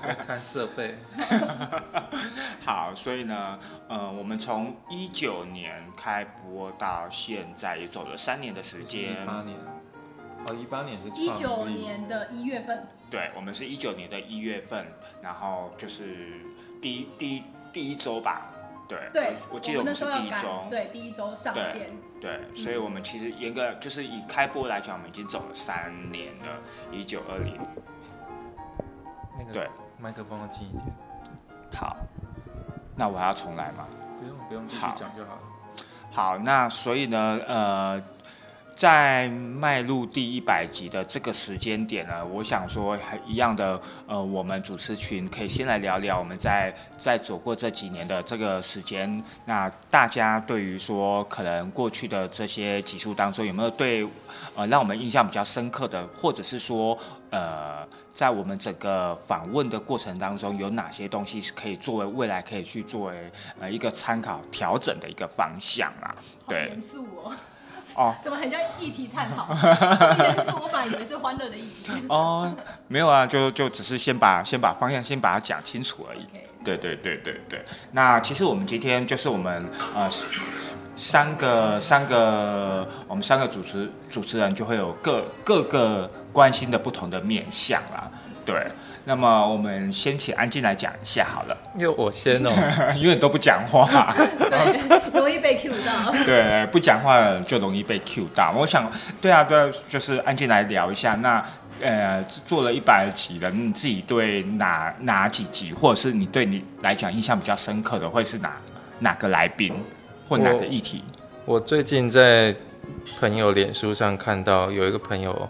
在看设备。好，所以呢，呃，我们从一九年开播到现在，也走了三年的时一间。八年，哦，一八年是一九年的一月份，对，我们是一九年的一月份，然后就是第一第一第一周吧。对，对，我我记得我们是第一周。对，第一周上对线，对，所以我们其实严格就是以开播来讲，我们已经走了三年了，一九二零。那个对，麦克风要近一点，好，那我还要重来吗？不用不用继续好讲就好了。好，那所以呢，呃，在迈入第一百集的这个时间点呢，我想说，一样的，呃，我们主持群可以先来聊聊我们在在走过这几年的这个时间，那大家对于说可能过去的这些集数当中，有没有对呃让我们印象比较深刻的，或者是说呃，在我们整个访问的过程当中，有哪些东西是可以作为未来可以去作为呃一个参考调整的一个方向啊？对严肃哦，哦怎么很像议题探讨？这么严肃，我本来以为是欢乐的议题。哦，没有啊，就就只是先把先把方向先把它讲清楚而已。对对对对对。那其实我们今天就是我们呃三个三个我们三个主持主持人就会有各各个关心的不同的面向啦。对，那么我们先请安静来讲一下好了，因为我先哦，因为你都不讲话，对，容易被 Q 到。对，不讲话就容易被 Q 到。我想，对啊，对啊，就是安静来聊一下。那呃，做了一百集了，你自己对哪哪几集，或者是你对你来讲印象比较深刻的，会是哪哪个来宾或哪个议题？我最近在朋友脸书上看到有一个朋友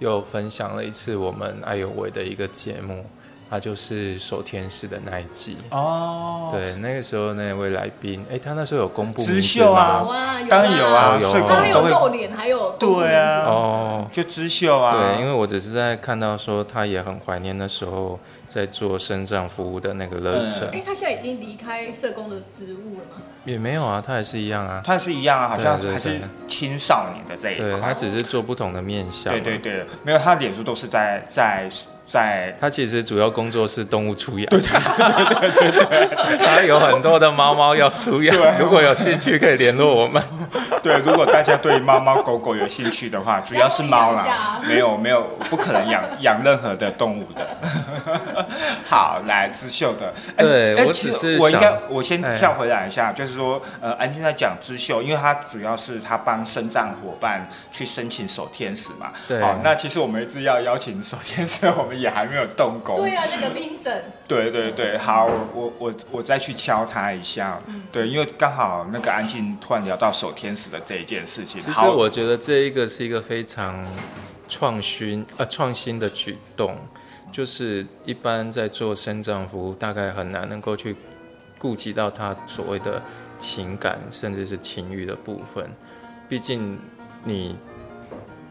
又分享了一次我们爱有为的一个节目，他就是守天使的那一季。哦，对，那个时候那位来宾，哎，他那时候有公布资名字秀啊吗？有啊，当然有啊，有啊有都会露脸，还有对啊哦，就知秀啊，对，因为我只是在看到说他也很怀念那时候在做生长服务的那个热忱，哎，他现在已经离开社工的职务了吗？也没有啊，他还是一样啊。他是一样啊，好像还是青少年的这一对他。只是做不同的面向。对对。对，没有，他脸书都是在在在他其实主要工作是动物出养，对对对对他有很多的猫猫要出养，如果有兴趣可以联络我们。对，如果大家对猫猫狗狗有兴趣的话，主要是猫啦啊，没有没有，不可能养养任何的动物的。好，来知秀的，哎对我哎其实只是我应该我先哎。跳回来一下，就是说，呃，安静在讲知秀，因为他主要是他帮生长伙伴去申请守天使嘛。对。好，那其实我们一直要邀请守天使，我们也还没有动工。对啊，那个 Vincent，对对对，好，我我我再去敲他一下。对，因为刚好那个安静突然聊到守天使的这一件事情。其实我觉得这一个是一个非常创新呃创新的举动，就是一般在做生长服务，大概很难能够去顾及到他所谓的情感甚至是情欲的部分。毕竟你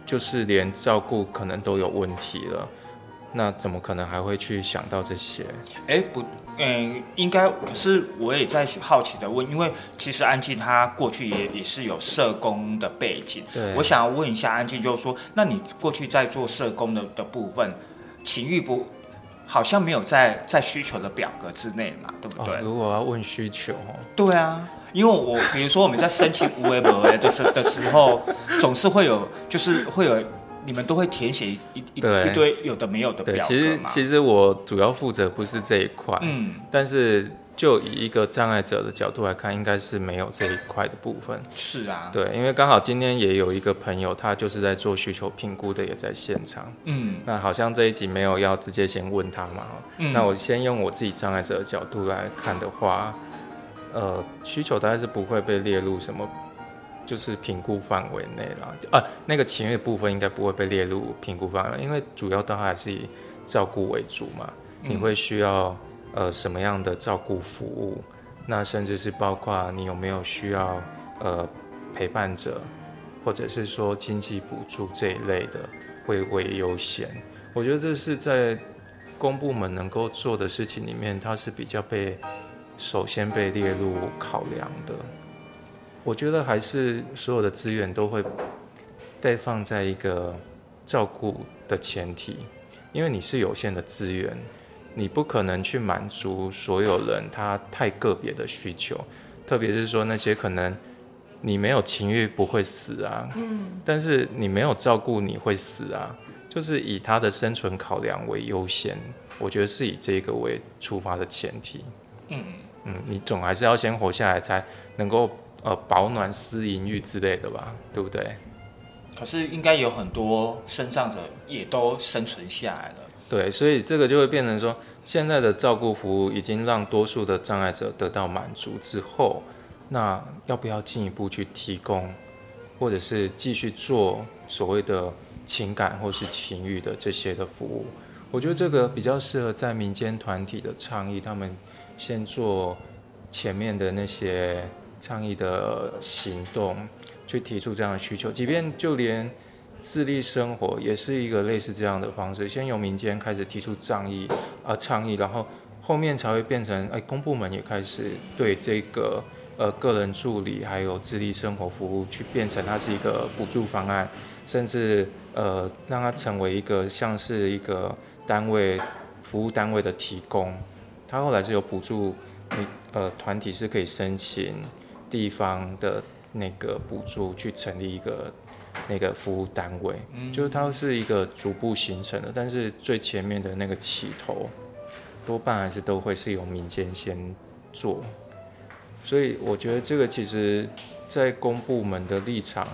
就是连照顾可能都有问题了，那怎么可能还会去想到这些？哎不，嗯，应该可是我也在好奇的问，因为其实安静她过去也也是有社工的背景，对我想要问一下安静，就是说，那你过去在做社工的的部分，情欲不好像没有在在需求的表格之内嘛，对不对？哦，如果要问需求哦，对啊，因为我比如说我们在申请无为不为的时的时候，总是会有，就是会有你们都会填写一一堆有的没有的对，表其实。其实我主要负责不是这一块，嗯，但是就以一个障碍者的角度来看，应该是没有这一块的部分。是啊，对，因为刚好今天也有一个朋友，他就是在做需求评估的，也在现场。嗯那好像这一集没有要直接先问他嘛，嗯，那我先用我自己障碍者的角度来看的话，呃，需求大概是不会被列入什么，就是评估范围内啦。啊，那个情欲部分应该不会被列入评估范围，因为主要都还是以照顾为主嘛。嗯你会需要呃什么样的照顾服务，那甚至是包括你有没有需要呃陪伴者，或者是说经济补助这一类的，会为优先。我觉得这是在公部门能够做的事情里面，它是比较被首先被列入考量的。我觉得还是所有的资源都会被放在一个照顾的前提，因为你是有限的资源，你不可能去满足所有人他太个别的需求，特别是说那些可能你没有情欲不会死啊，嗯，但是你没有照顾你会死啊，就是以他的生存考量为优先，我觉得是以这个为出发的前提，嗯嗯，你总还是要先活下来才能够。呃，保暖、私淫欲之类的吧，对不对？可是应该有很多生障者也都生存下来了。对，所以这个就会变成说，现在的照顾服务已经让多数的障碍者得到满足之后，那要不要进一步去提供，或者是继续做所谓的情感或是情欲的这些的服务？我觉得这个比较适合在民间团体的倡议，他们先做前面的那些。倡议的行动去提出这样的需求，即便就连自立生活也是一个类似这样的方式，先由民间开始提出倡议啊倡议，然后后面才会变成哎公部门也开始对这个呃个人助理还有自立生活服务去变成它是一个补助方案，甚至呃让它成为一个像是一个单位服务单位的提供，它后来是有补助你呃团体是可以申请。地方的那个补助去成立一个那个服务单位，就是它是一个逐步形成的，但是最前面的那个起头，多半还是都会是由民间先做，所以我觉得这个其实，在公部门的立场，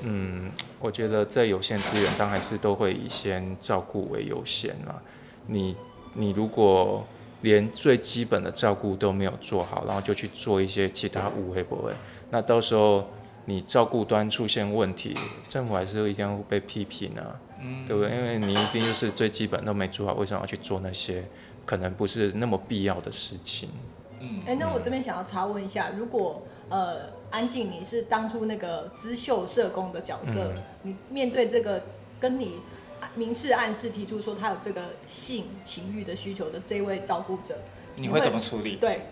嗯，我觉得在有限资源，当然是都会以先照顾为优先啦。你你如果连最基本的照顾都没有做好，然后就去做一些其他误会不会？那到时候你照顾端出现问题，政府还是一定会被批评啊，对不对？因为你一定就是最基本都没做好，为什么要去做那些可能不是那么必要的事情？嗯，哎，那我这边想要查问一下，如果呃安静你是当初那个资秀社工的角色，你面对这个跟你。明示暗示提出说他有这个性情欲的需求的这位照顾者，你会怎么处理？对，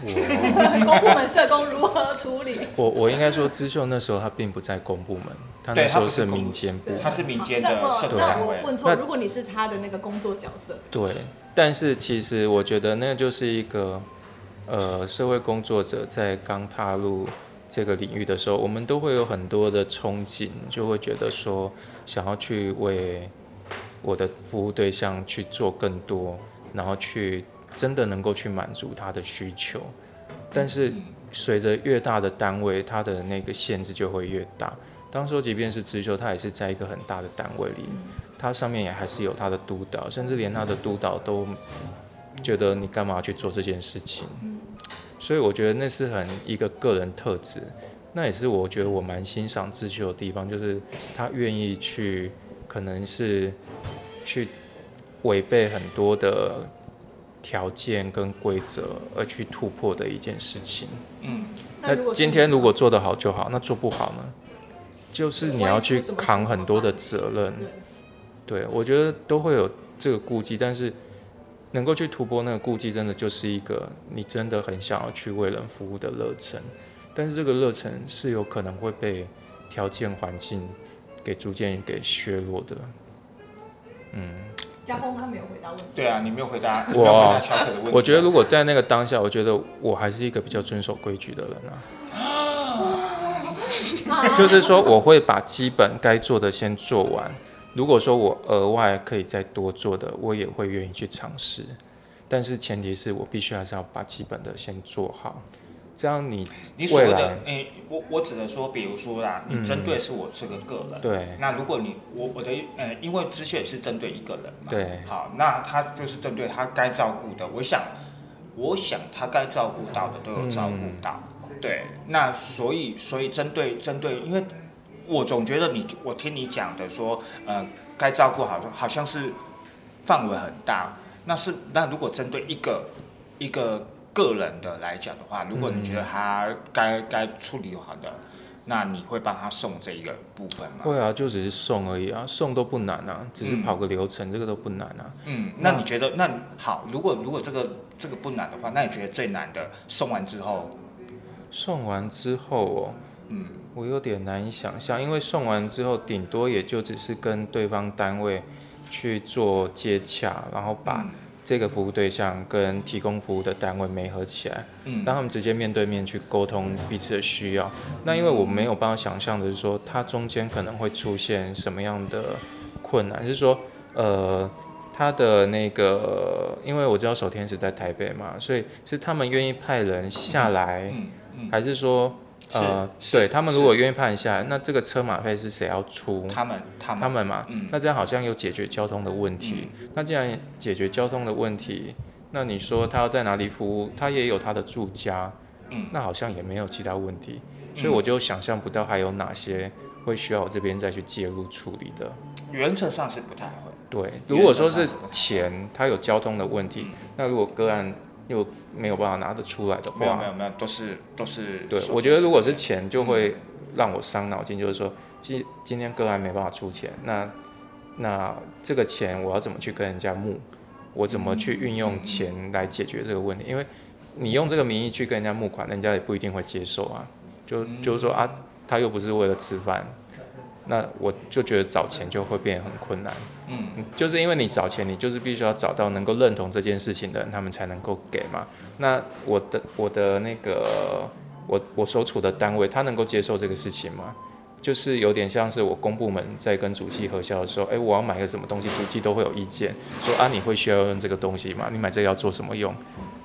公部门社工如何处理？我我应该说，资秀那时候他并不在公部门，他那时候是民间部，他是民间的社工单位。问错，如果你是他的那个工作角色，对，但是其实我觉得那就是一个呃社会工作者在刚踏入。这个领域的时候，我们都会有很多的憧憬，就会觉得说想要去为我的服务对象去做更多，然后去真的能够去满足他的需求。但是随着越大的单位，它的那个限制就会越大。当说即便是直修，他也是在一个很大的单位里，他上面也还是有他的督导，甚至连他的督导都觉得你干嘛去做这件事情？所以我觉得那是很一个个人特质，那也是我觉得我蛮欣赏自修的地方，就是他愿意去，可能是去违背很多的条件跟规则而去突破的一件事情。嗯，那今天如果做得好就好，那做不好呢，就是你要去扛很多的责任。对，我觉得都会有这个顾忌，但是。能够去突破那个顾忌，真的就是一个你真的很想要去为人服务的热忱，但是这个热忱是有可能会被条件环境给逐渐给削弱的。嗯，家峰他没有回答问题。对啊，你没有回答我。我觉得如果在那个当下，我觉得我还是一个比较遵守规矩的人啊。就是说，我会把基本该做的先做完。如果说我额外可以再多做的，我也会愿意去尝试，但是前提是我必须还是要把基本的先做好，这样你你所谓的诶，我我只能说，比如说啦，你针对是我这个个人，对，那如果你我我的呃，因为咨询是针对一个人嘛，对，好，那他就是针对他该照顾的，我想我想他该照顾到的都有照顾到，对，那所以所以针对针对，因为。我总觉得你，我听你讲的说，呃，该照顾好，好像是范围很大。那是那如果针对一个一个个人的来讲的话，如果你觉得他该该处理好的，那你会帮他送这一个部分吗？会啊，就只是送而已啊，送都不难啊，只是嗯跑个流程，这个都不难啊。嗯，那你觉得那好，如果如果这个这个不难的话，那你觉得最难的送完之后，送完之后哦，嗯我有点难以想象，因为送完之后，顶多也就只是跟对方单位去做接洽，然后把嗯。这个服务对象跟提供服务的单位媒合起来，嗯。让他们直接面对面去沟通彼此的需要。那因为我没有办法想象的是说，它中间可能会出现什么样的困难，是说，呃，他的那个，因为我知道守天使在台北嘛，所以是他们愿意派人下来，嗯嗯，还是说，呃，对他们如果愿意派人下来，那这个车马费是谁要出？他们他们。他们嘛，嗯。那这样好像有解决交通的问题。那既然解决交通的问题，那你说他要在哪里服务，他也有他的住家，嗯。那好像也没有其他问题，所以我就想象不到还有哪些会需要我这边再去介入处理的。原则上是不太会。对，如果说是钱，他有交通的问题，那如果个案又没有办法拿得出来的话没有没，有没有，都是都是。对，我觉得如果是钱，就会让我伤脑筋，就是说，今今天个案没办法出钱，那那这个钱我要怎么去跟人家募？我怎么去运用钱来解决这个问题？因为你用这个名义去跟人家募款，人家也不一定会接受啊。就就是说啊，他又不是为了吃饭，那我就觉得找钱就会变得很困难。嗯嗯，就是因为你找钱，你就是必须要找到能够认同这件事情的人，他们才能够给嘛。那我的我的那个我我所处的单位，他能够接受这个事情吗？就是有点像是我公部门在跟主机核销的时候，哎，我要买个什么东西，主机都会有意见，说啊，你会需要用这个东西吗？你买这个要做什么用？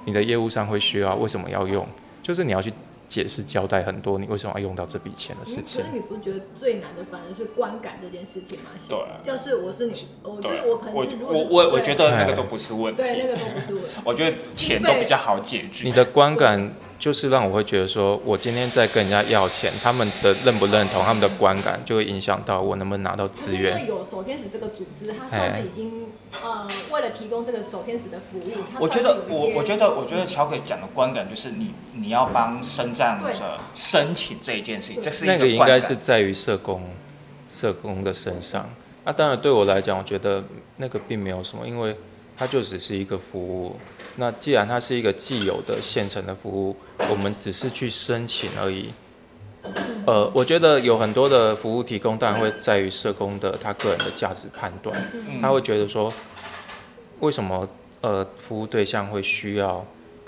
你的业务上会需要，为什么要用？就是你要去解释交代很多，你为什么要用到这笔钱的事情嗯可。是你不觉得最难的反而是观感这件事情吗？对要是我是你，我觉对得我可能是如果是我我我觉得那个都不是问题。对那个都不是问题。我觉得钱都比较好解决。你的观感就是让我会觉得说，我今天在跟人家要钱，他们的认不认同，他们的观感就会影响到我能不能拿到资因源。为有守天使这个组织，他算是已经呃，为了提供这个守天使的服务，我觉得我我觉得我觉得乔可讲的观感就是你你要帮生障者申请这一件事情，这是一那个应该是在于社工社工的身上。那、当然对我来讲，我觉得那个并没有什么，因为它就只是一个服务。那既然它是一个既有的现成的服务，我们只是去申请而已。呃，我觉得有很多的服务提供，当然会在于社工的他个人的价值判断，嗯他会觉得说，为什么呃服务对象会需要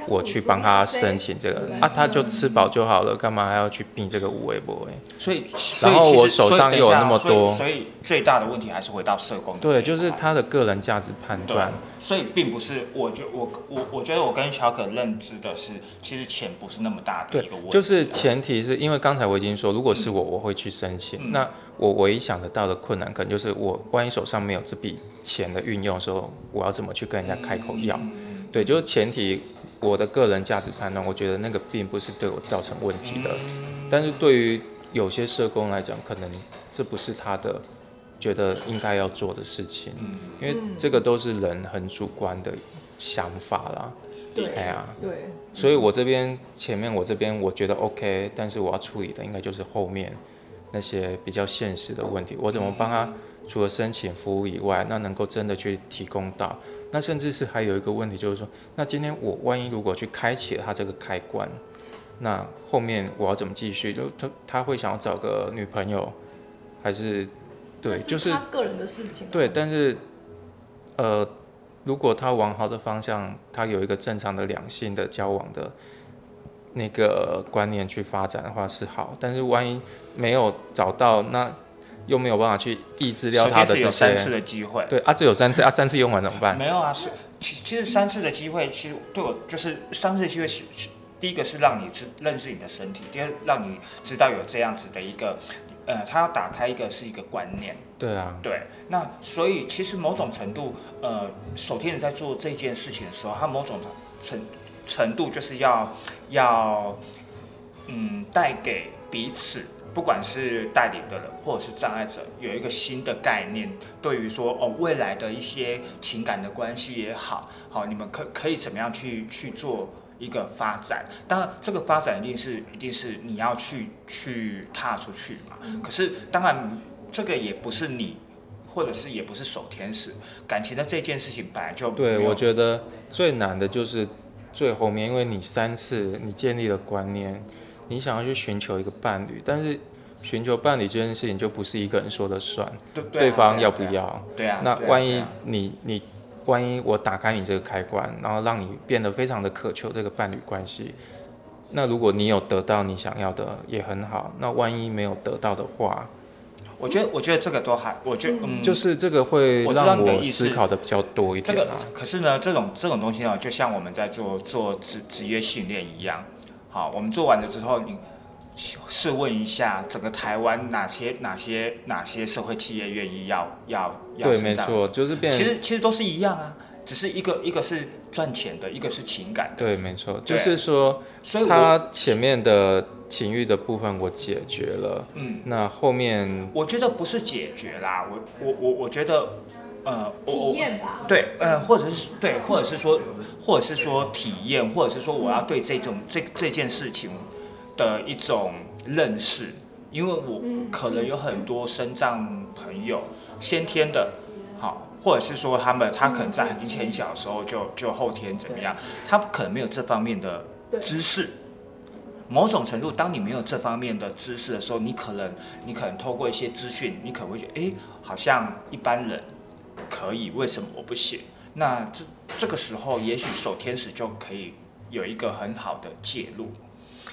我去帮他申请这个啊？他就吃饱就好了，干嘛还要去并这个五位博？哎，所以然后我手上又有那么多所以最大的问题还是回到社工对，就是他的个人价值判断。，所以并不是，我觉我我我觉得我跟小可认知的是，其实钱不是那么大的对一个问题，就是前提是因为刚才我已经说，如果是我，我会去申请。嗯那我唯一想得到的困难，可能就是我万一手上没有这笔钱的运用的时候，我要怎么去跟人家开口要？嗯对，就是前提我的个人价值判断，我觉得那个并不是对我造成问题的。嗯。但是对于有些社工来讲，可能这不是他的觉得应该要做的事情，嗯。因为这个都是人很主观的想法啦。对哎呀，对，所以我这边前面我这边我觉得 OK，但是我要处理的应该就是后面那些比较现实的问题，我怎么帮他除了申请服务以外，那能够真的去提供到，那甚至是还有一个问题就是说，那今天我万一如果去开启了他这个开关，那后面我要怎么继续？就他他会想要找个女朋友，还是对，就是他个人的事情。对，但是呃，如果他往好的方向，他有一个正常的两性的交往的那个观念去发展的话是好，但是万一没有找到，那又没有办法去抑制掉他的这三次些。的机会，对啊，只有三次啊，三次用完怎么办？没有啊，是其其实三次的机会，其实对我就是三次的机会是是第一个是让你知认识你的身体，第二让你知道有这样子的一个，呃，他要打开一个是一个观念，对啊，对，那所以其实某种程度，呃，手天人在做这件事情的时候，他某种程程度就是要要，嗯，带给彼此不管是带领的人或者是障碍者，有一个新的概念，对于说哦未来的一些情感的关系也好，好你们可可以怎么样去去做一个发展？当然，这个发展一定是一定是你要去去踏出去嘛。可是当然，这个也不是你，或者是也不是守天使，感情的这件事情本来就对，我觉得最难的就是最后面，因为你三次你建立了观念，你想要去寻求一个伴侣，但是寻求伴侣这件事情就不是一个人说了算，对对方要不要？对啊，那万一你你万一我打开你这个开关，然后让你变得非常的渴求这个伴侣关系，那如果你有得到你想要的也很好，那万一没有得到的话，我觉得我觉得这个都还，我觉得嗯，就是这个会我让我你思思考的比较多一这个点啊。，可是呢，这种这种东西呢，就像我们在做做职职业训练一样。好，我们做完了之后，你试问一下，整个台湾哪些哪些哪些社会企业愿意要要要对，没错，就是变其实其实都是一样啊，只是一个一个是赚钱的，一个是情感的。对，没错，就是说所以我他前面的情欲的部分我解决了，嗯，那后面我觉得不是解决啦，我我我我觉得，呃，体验吧。对，呃，或者是对，或者是说，或者是说体验，或者是说我要对这种这这件事情的一种认识，因为我嗯可能有很多身障朋友，先天的，好，或者是说他们他可能在很很小的时候就就后天怎么样，他可能没有这方面的知识。某种程度，当你没有这方面的知识的时候，你可能你可能透过一些资讯，你可能会觉得，哎，好像一般人可以，为什么我不行？那这这个时候，也许守天使就可以有一个很好的介入。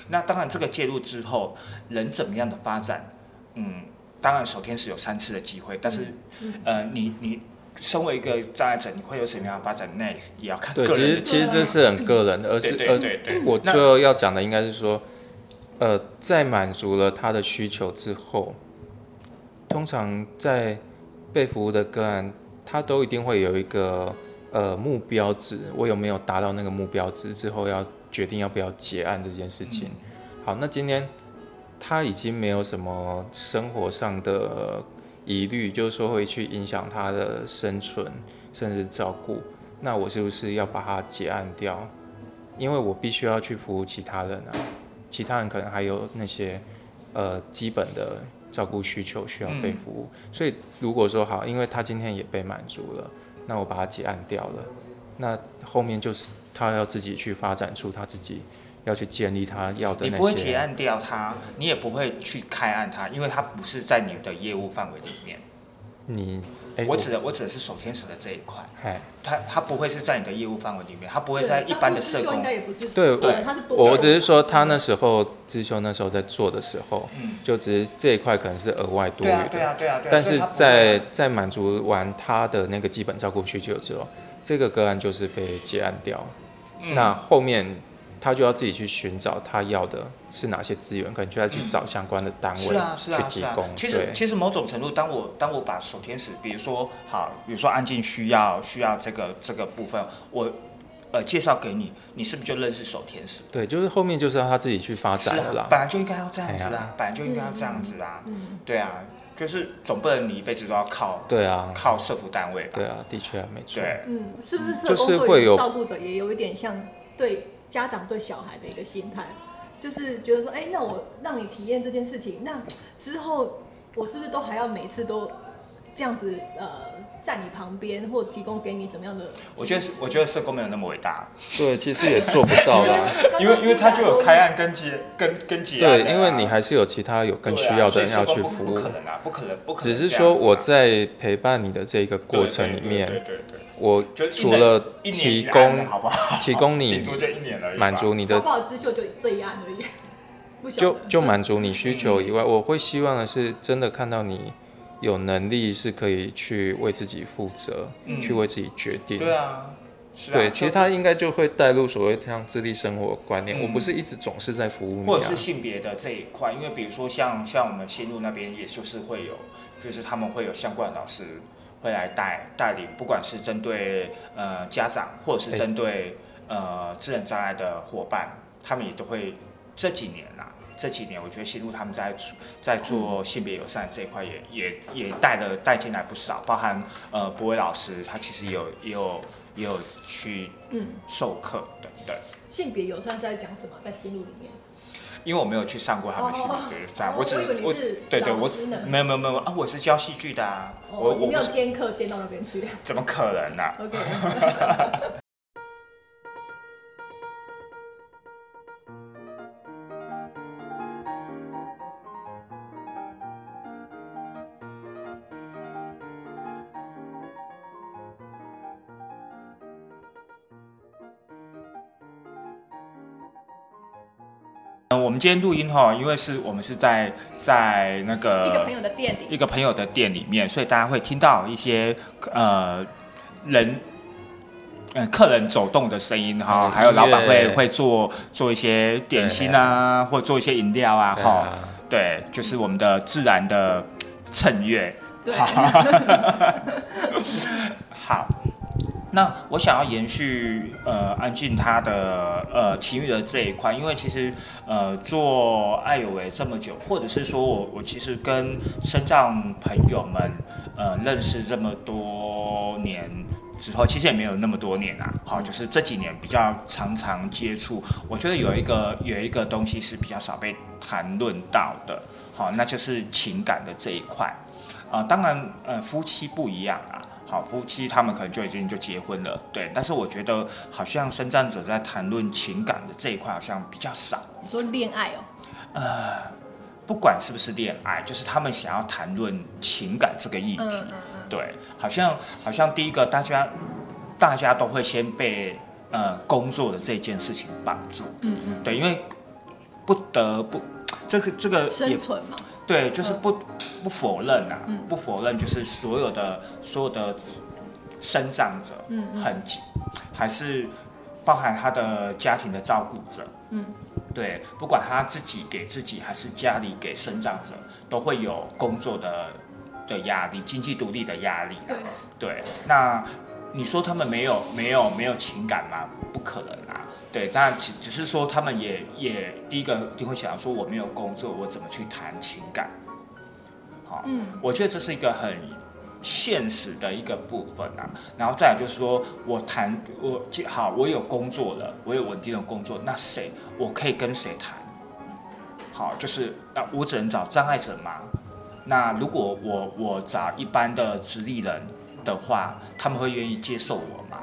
那当然，这个介入之后，人怎么样的发展，嗯，当然守天使有三次的机会，但是，嗯呃，你你身为一个障碍者，你会有什么样的发展，那也要看对，其实个人的其实这是很个人的，而对对是而对对，我最后要讲的应该是说，呃，在满足了他的需求之后，通常在被服务的个案，他都一定会有一个呃目标值，我有没有达到那个目标值之后，要决定要不要结案这件事情。好，那今天他已经没有什么生活上的疑虑，就是说会去影响他的生存，甚至照顾。那我是不是要把它结案掉？因为我必须要去服务其他人啊，其他人可能还有那些呃基本的照顾需求需要被服务。所以如果说好，因为他今天也被满足了，那我把他结案掉了，那后面就是他要自己去发展出他自己要去建立他要的你那些。不会结案掉他，你也不会去开案他，因为他不是在你的业务范围里面。你哎，我指的我指的是守天使的这一块，哎，它它不会是在你的业务范围里面，他不会在一般的社工当初智秀应该。也不是对对他是多我只是说他那时候知修那时候在做的时候，嗯，就只是这一块可能是额外多余的。对啊对啊对啊对啊。但是在在满足完他的那个基本照顾需求之后，这个个案就是被结案掉。嗯那后面他就要自己去寻找他要的是哪些资源，可能就要去找相关的单是位啊是啊是啊去提供。。其实其实某种程度，当我当我把守天使，比如说好，比如说安静需要需要这个这个部分，我呃介绍给你，你是不是就认识守天使？对，就是后面就是要他自己去发展了啦，。本来就应该要这样子哎啦，本来就应该要这样子啦。嗯，对啊，就是总不能你一辈子都要靠对啊，靠社服单位吧？对啊，的确啊没错。对，嗯，是不是社工会有对照顾者也有一点像对家长对小孩的一个心态，就是觉得说，哎、那我让你体验这件事情，那之后我是不是都还要每次都这样子呃在你旁边，或提供给你什么样的？我觉得是，我觉得社工没有那么伟大，对，其实也做不到啦。因为 因为他就有开案跟结跟跟结案对，因为你还是有其他有更需要的人要去服务不不。可能啊，不可能，不可能只是。说我在陪伴你的这个过程里面，对对对，我除了提供好不好？提供你。满足你的搞不好就这一案而已，就就满足你需求以外，我会希望的是真的看到你有能力是可以去为自己负责，嗯去为自己决定。对啊，是啊。对，其实他应该就会带入所谓像自立生活观念。嗯我不是一直总是在服务你啊或者是，性别的这一块，因为比如说像像我们新路那边，也就是会有，就是他们会有相关的老师会来带带领，不管是针对呃家长，或者是哎针对呃智能障碍的伙伴，他们也都会这几年啦，这几年，我觉得新路他们在在做性别友善这一块也也也带了带进来不少，包含呃博伟老师，他其实有也有也有去嗯，授课等等。性别友善是在讲什么？在心路里面，因为我没有去上过他们性别友善，我只哦我对对我没有没有没有啊，我是教戏剧的啊，我哦，你没有兼课兼到那边去。怎么可能呢、我们今天录音哈，因为是我们是在在那个一个朋友的店里，一个朋友的店里面，所以大家会听到一些呃人。嗯，客人走动的声音哈，嗯还有老板会会做做一些点心啊，或做一些饮料啊，哈，对，就是我们的自然的衬乐。对，好，那我想要延续呃安静他的呃情欲的这一块，因为其实呃做爱有为这么久，或者是说我我其实跟身障朋友们呃认识这么多年。之后其实也没有那么多年啊，好，就是这几年比较常常接触，我觉得有一个有一个东西是比较少被谈论到的，好，那就是情感的这一块。啊、当然，呃，夫妻不一样啊。好，夫妻他们可能就已经就结婚了，对。但是我觉得，好像生长者在谈论情感的这一块，好像比较少。你说恋爱哦，呃，不管是不是恋爱，就是他们想要谈论情感这个议题，嗯嗯嗯，对，好像好像第一个大家大家都会先被呃工作的这件事情绑住，嗯嗯，对，因为不得不这个这个生存嘛，对，就是不、不否认啊，嗯。不否认，就是所有的所有的生长者，嗯嗯。很，还是包含他的家庭的照顾者，嗯，对，不管他自己给自己，还是家里给生长者，都会有工作的的压力，经济独立的压力、啊，对，对，那你说他们没有没有没有情感吗？不可能啊。对，但只只是说他们也也第一个一定会想说我没有工作，我怎么去谈情感？好，嗯我觉得这是一个很现实的一个部分啊。然后再来就是说我谈我好，我有工作了，我有稳定的工作，那谁我可以跟谁谈？好，就是那我只能找障碍者吗？那如果我我找一般的直立人的话，他们会愿意接受我吗？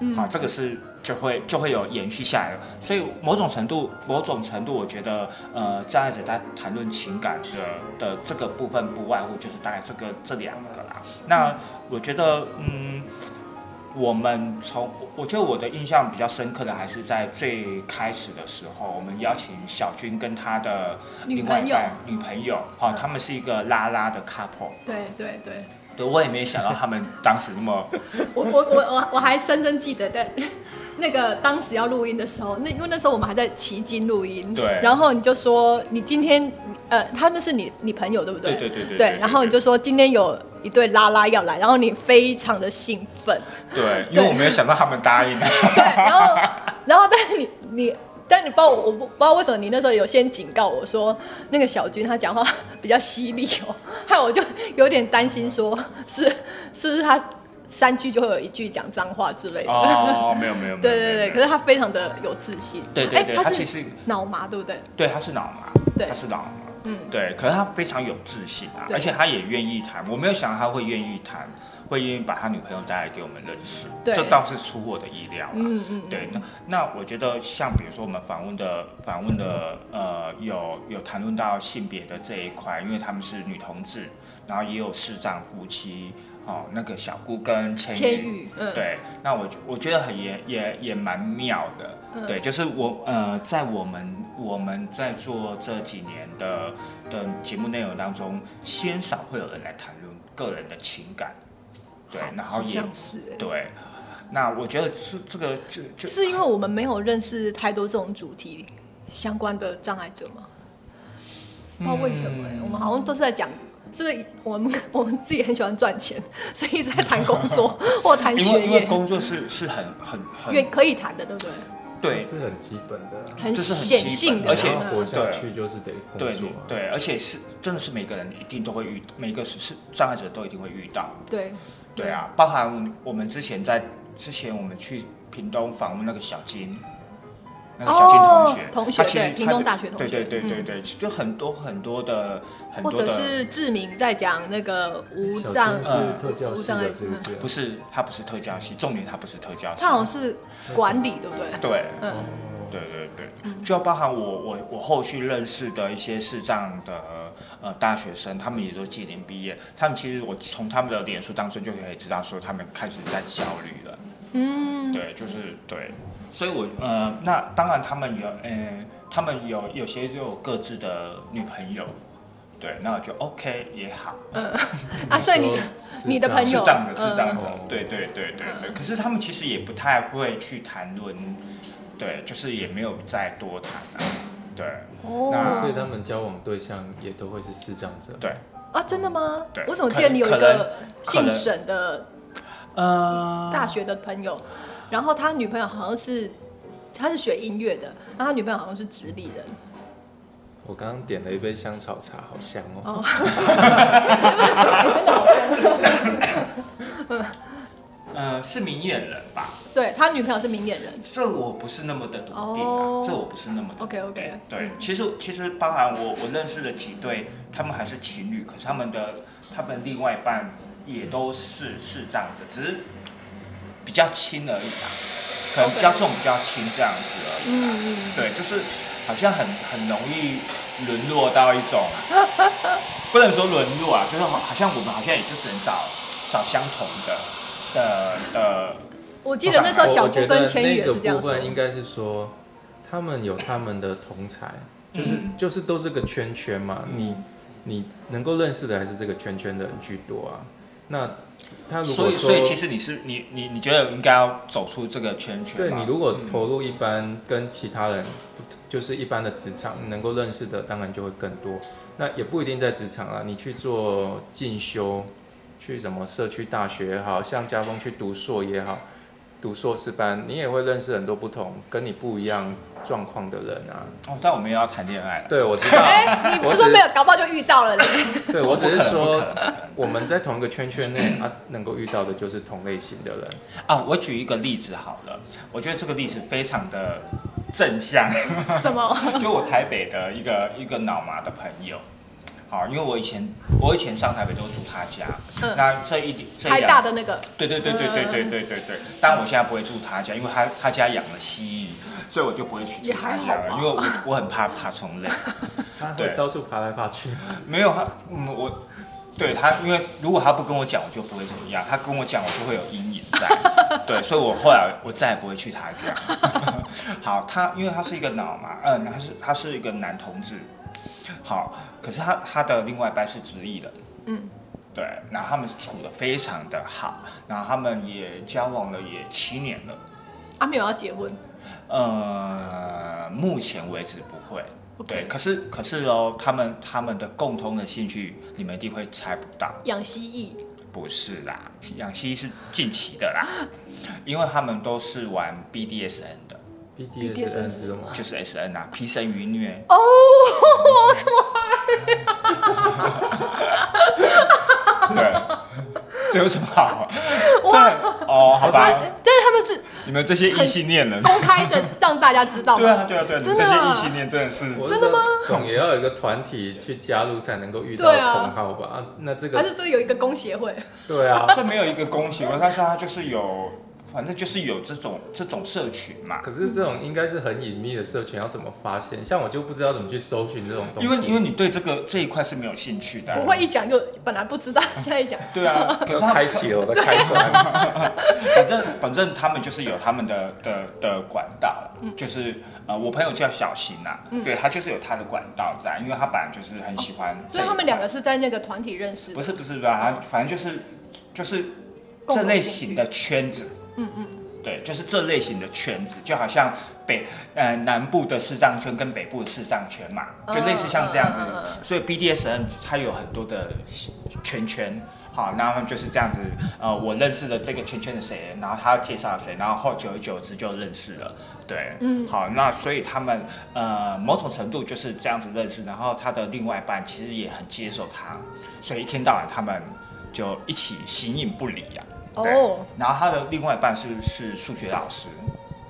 嗯，好，这个是就会就会有延续下来了。所以某种程度，某种程度，我觉得呃，障碍者在谈论情感的的这个部分，不外乎就是大概这个这两个啦。那我觉得，嗯，我们从我觉得我的印象比较深刻的，还是在最开始的时候，我们邀请小军跟他的另外一半女朋友，好、嗯他们是一个拉拉的 couple。对对对，对，我也没想到他们当时那么我我我我我还深深记得在 那个当时要录音的时候，那因为那时候我们还在奇经录音，对然后你就说你今天呃他们是你你朋友对不对？对对对对对，然后你就说今天有一对拉拉要来，然后你非常的兴奋，对，因为我没有想到他们答应。对，然后然后但是你你。但你不知道，我不不知道为什么你那时候有先警告我说，那个小军他讲话比较犀利哦，害我就有点担心说，是是不是他三句就会有一句讲脏话之类的？哦，没有没有没有。对对对，可是他非常的有自信。对对对他其实脑麻，对不对？对他是脑麻，对他是脑麻，嗯，对，可是他非常有自信啊，而且他也愿意谈，我没有想到他会愿意谈，会愿意把他女朋友带来给我们认识，对。这倒是出我的意料啦。嗯嗯，对，那那我觉得像比如说我们访问的访问的呃有有谈论到性别的这一块，因为他们是女同志，然后也有视障夫妻，哦，那个小姑跟千千羽，嗯，对，那我我觉得很也也也蛮妙的，嗯。对，就是我呃，在我们我们在做这几年的的节目内容当中，鲜少会有人来谈论个人的情感，对，然后也是哎，对，那我觉得是这个就就是因为我们没有认识太多这种主题相关的障碍者吗？不知道为什么哎，我们好像都是在讲。是不是我们我们自己很喜欢赚钱，所以一直在谈工作 或谈学业，工作是是很很很愿可以谈的，对不对？对是很基本的啊。很这是显性的，而且活下去就是得工作啊。对，而且是真的是每个人一定都会遇，每个是是障碍者都一定会遇到。对对啊，包含我们之前在之前我们去屏东访问那个小金，那个小金同学，哦同学对屏东大学同学对对对对嗯对，就很多很多的很或多的，者是志明在讲那个无小障金是特教系无障碍不是？不是他不是特教系，重点他不是特教系，他好像是管理，对不对？对。嗯，对对对，就包含我我我后续认识的一些视障的呃大学生，他们也都今年毕业，他们其实我从他们的脸书当中就可以知道说他们开始在焦虑了，嗯，对，就是对，所以我呃那当然他们有呃他们有有些就有各自的女朋友，对，那我就 OK 也好，啊，所以你说 你的朋友。是这样的，是这样嗯。的，对对对对对。可是他们其实也不太会去谈论，对，就是也没有再多谈啊，对哦那所以他们交往对象也都会是视障者。对，啊，真的吗？对我怎么记得你有一可个姓沈的呃，大学的朋友，然后他女朋友好像是他是学音乐的，然后他女朋友好像是直立人，我刚刚点了一杯香草茶，好香哦。真的好香。呃是明眼人吧？对他女朋友是明眼人，这我不是那么的笃定啊，哦这我不是那么的。OK，OK，对，嗯其实其实包含我我认识的几对，他们还是情侣，可是他们的他们另外一半也都是是这样子，只是比较轻而已啊，可能比较重比较轻这样子而已啦。嗯嗯，对，就是好像很很容易沦落到一种，不能说沦落啊，就是好好像我们好像也就只能找找相同的的的，我记得那时候小我我觉姑跟千得那个羽也是这样说部分，应该是说，他们有他们的同才，就是、嗯就是都是个圈圈嘛。你你能够认识的还是这个圈圈的人居多啊。那他如所以果，所以其实你是你你你觉得应该要走出这个圈圈对你如果嗯投入一般跟其他人，就是一般的职场，能够认识的当然就会更多。那也不一定在职场啊，你去做进修，去什么社区大学也好，像家峰去读硕也好，读硕士班，你也会认识很多不同跟你不一样状况的人啊。哦，但我们也要谈恋爱了。对，我知道。哎，你不是说没有，搞不好就遇到了呢。对我只是说我们在同一个圈圈内啊，能够遇到的就是同类型的人。啊，我举一个例子好了，我觉得这个例子非常的正向，什么？就我台北的一个一个脑麻的朋友。好，因为我以前我以前上台北都住他家，嗯那这一点这一台两大的那个，对对对对对对对对对。但我现在不会住他家，因为他他家养了蜥蜴，所以我就不会去住他家了，因为我我很怕爬虫类。对到处爬来爬去。没有他，嗯，我对他，因为如果他不跟我讲，我就不会怎么样；他跟我讲，我就会有阴影在。对，所以我后来我再也不会去他家。好，他因为他是一个脑嘛，嗯，他是他是一个男同志。好，可是他他的另外一半是直译的，嗯，对，然后他们处的非常的好，然后他们也交往了也七年了。阿没有要结婚，呃，目前为止不会。对，可是可是哦，他们他们的共通的兴趣，你们一定会猜不到，养蜥蜴，不是啦，养蜥蜴是近期的啦，因为他们都是玩 BDSN 的，BDSN 是什么？就是 SN 啊，皮绳愉虐。哦，对，这有什么好？这哦，好吧，但是他们是你们这些异性恋人，公开的，让大家知道对啊吗？对啊对啊，你们这些异性恋真的是我真的吗总也要有一个团体去加入才能够遇到同好吧？啊，那这还个是这有一个工协会？对啊。这没有一个公协会，但是它就是有，反正就是有这种这种社群嘛。可是这种应该是很隐秘的社群，要怎么发现？像我就不知道怎么去搜寻这种东西。因为因为你对这个这一块是没有兴趣的啊、不会一讲就本来不知道，现在一讲，对啊，可是他开启了我的开关。反正反正他们就是有他们的的的管道，就是呃，我朋友叫小新呐、对他就是有他的管道在，因为他本来就是很喜欢所以他们两个是在那个团体认识的。不是不是吧，他反正就是就是这类型的圈子，嗯嗯，对，就是这类型的圈子，就好像北呃南部的视障圈跟北部的视障圈嘛，就类似像这样子。嗯嗯嗯嗯所以 BDSN 它有很多的圈圈，好，那他们就是这样子，呃，我认识了这个圈圈的谁，然后他介绍谁，然后后久而久之就认识了，对，嗯好，那所以他们呃某种程度就是这样子认识，然后他的另外一半其实也很接受他，所以一天到晚他们就一起形影不离呀、对哦，然后他的另外一半是是数学老师，